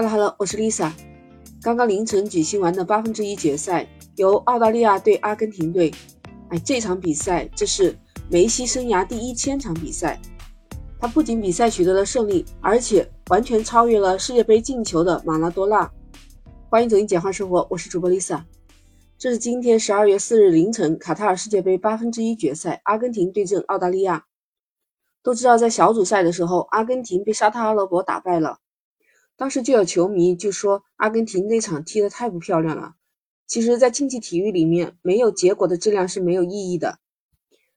Hello Hello，我是 Lisa。刚刚凌晨举行完的八分之一决赛，由澳大利亚对阿根廷队。哎，这场比赛这是梅西生涯第一千场比赛。他不仅比赛取得了胜利，而且完全超越了世界杯进球的马拉多纳。欢迎走进简化生活，我是主播 Lisa。这是今天十二月四日凌晨卡塔尔世界杯八分之一决赛，阿根廷对阵澳大利亚。都知道在小组赛的时候，阿根廷被沙特阿拉伯打败了。当时就有球迷就说阿根廷那场踢得太不漂亮了。其实，在竞技体育里面，没有结果的质量是没有意义的，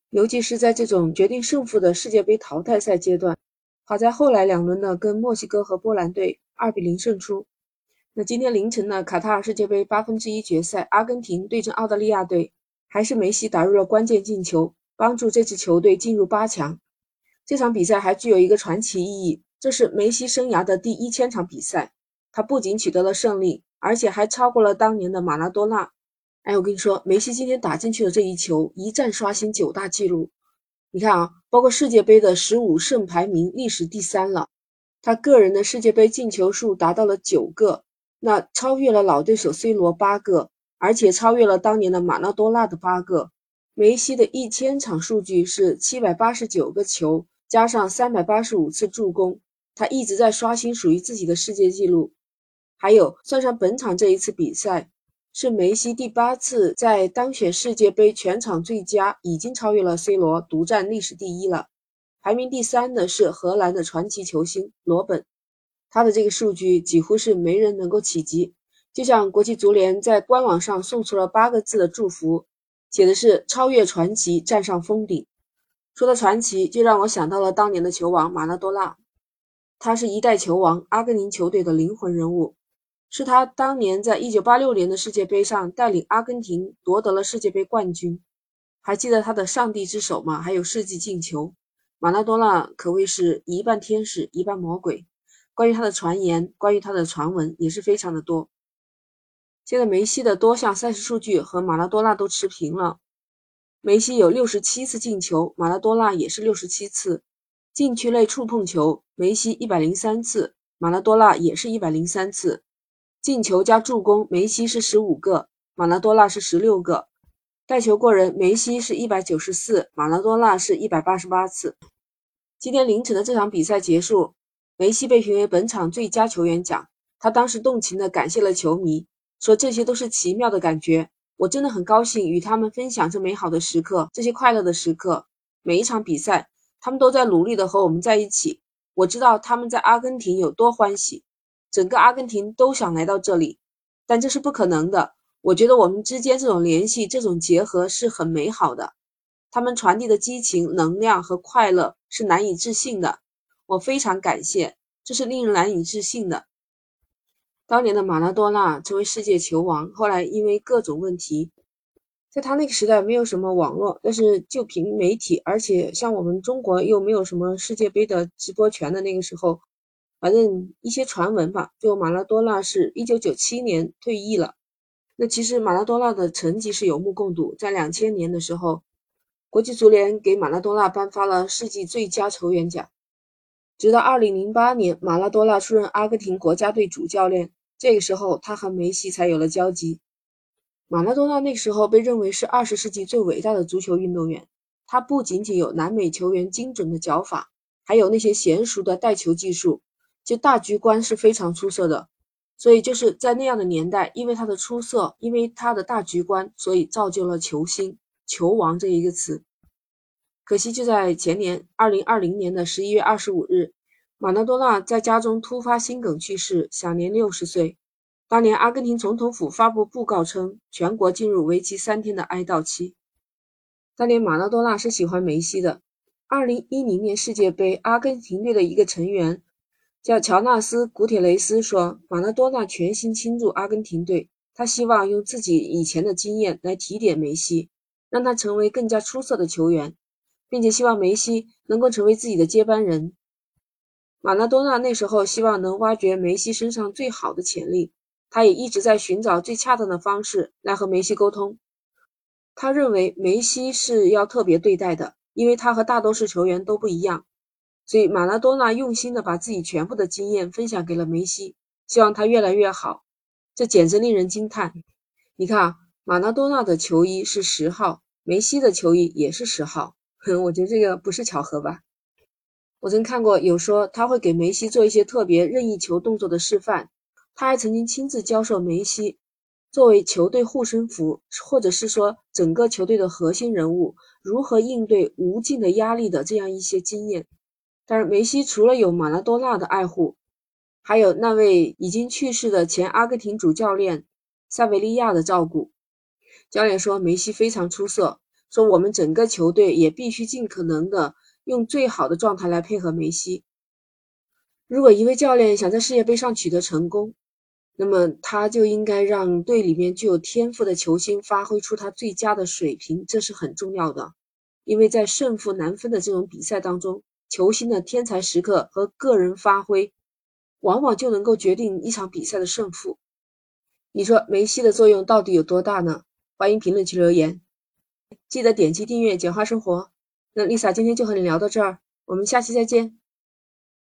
尤其是在这种决定胜负的世界杯淘汰赛阶段。好在后来两轮呢，跟墨西哥和波兰队二比零胜出。那今天凌晨呢，卡塔尔世界杯八分之一决赛，阿根廷对阵澳大利亚队，还是梅西打入了关键进球，帮助这支球队进入八强。这场比赛还具有一个传奇意义。这是梅西生涯的第一千场比赛，他不仅取得了胜利，而且还超过了当年的马拉多纳。哎，我跟你说，梅西今天打进去的这一球，一战刷新九大纪录。你看啊，包括世界杯的十五胜排名历史第三了，他个人的世界杯进球数达到了九个，那超越了老对手 C 罗八个，而且超越了当年的马拉多纳的八个。梅西的一千场数据是七百八十九个球，加上三百八十五次助攻。他一直在刷新属于自己的世界纪录，还有算上本场这一次比赛，是梅西第八次在当选世界杯全场最佳，已经超越了 C 罗，独占历史第一了。排名第三的是荷兰的传奇球星罗本，他的这个数据几乎是没人能够企及。就像国际足联在官网上送出了八个字的祝福，写的是超越传奇，站上峰顶。说到传奇，就让我想到了当年的球王马拉多纳。他是一代球王，阿根廷球队的灵魂人物，是他当年在一九八六年的世界杯上带领阿根廷夺得了世界杯冠军。还记得他的上帝之手吗？还有世纪进球。马拉多纳可谓是一半天使一半魔鬼。关于他的传言，关于他的传闻也是非常的多。现在梅西的多项赛事数据和马拉多纳都持平了，梅西有六十七次进球，马拉多纳也是六十七次。禁区内触碰球，梅西一百零三次，马拉多纳也是一百零三次。进球加助攻，梅西是十五个，马拉多纳是十六个。带球过人，梅西是一百九十四，马拉多纳是一百八十八次。今天凌晨的这场比赛结束，梅西被评为本场最佳球员奖。他当时动情地感谢了球迷，说这些都是奇妙的感觉，我真的很高兴与他们分享这美好的时刻，这些快乐的时刻。每一场比赛。他们都在努力的和我们在一起。我知道他们在阿根廷有多欢喜，整个阿根廷都想来到这里，但这是不可能的。我觉得我们之间这种联系、这种结合是很美好的。他们传递的激情、能量和快乐是难以置信的。我非常感谢，这是令人难以置信的。当年的马拉多纳成为世界球王，后来因为各种问题。在他那个时代，没有什么网络，但是就凭媒体，而且像我们中国又没有什么世界杯的直播权的那个时候，反正一些传闻吧，就马拉多纳是一九九七年退役了。那其实马拉多纳的成绩是有目共睹，在两千年的时候，国际足联给马拉多纳颁发了世纪最佳球员奖。直到二零零八年，马拉多纳出任阿根廷国家队主教练，这个时候他和梅西才有了交集。马拉多纳那时候被认为是二十世纪最伟大的足球运动员。他不仅仅有南美球员精准的脚法，还有那些娴熟的带球技术，就大局观是非常出色的。所以就是在那样的年代，因为他的出色，因为他的大局观，所以造就了球星、球王这一个词。可惜就在前年，二零二零年的十一月二十五日，马拉多纳在家中突发心梗去世，享年六十岁。当年，阿根廷总统府发布布告称，全国进入为期三天的哀悼期。当年，马拉多纳是喜欢梅西的。二零一零年世界杯，阿根廷队的一个成员叫乔纳斯·古铁雷斯说：“马拉多纳全心倾注阿根廷队，他希望用自己以前的经验来提点梅西，让他成为更加出色的球员，并且希望梅西能够成为自己的接班人。”马拉多纳那时候希望能挖掘梅西身上最好的潜力。他也一直在寻找最恰当的方式来和梅西沟通。他认为梅西是要特别对待的，因为他和大多数球员都不一样。所以马拉多纳用心的把自己全部的经验分享给了梅西，希望他越来越好。这简直令人惊叹！你看啊，马拉多纳的球衣是十号，梅西的球衣也是十号。哼，我觉得这个不是巧合吧？我曾看过有说他会给梅西做一些特别任意球动作的示范，他还曾经亲自教授梅西作为球队护身符，或者是说整个球队的核心人物如何应对无尽的压力的这样一些经验。但是梅西除了有马拉多纳的爱护，还有那位已经去世的前阿根廷主教练塞维利亚的照顾。教练说梅西非常出色，说我们整个球队也必须尽可能的用最好的状态来配合梅西。如果一位教练想在世界杯上取得成功，那么他就应该让队里面具有天赋的球星发挥出他最佳的水平，这是很重要的。因为在胜负难分的这种比赛当中，球星的天才时刻和个人发挥。往往就能够决定一场比赛的胜负。你说梅西的作用到底有多大呢？欢迎评论区留言，记得点击订阅“简化生活”。那 Lisa 今天就和你聊到这儿，我们下期再见。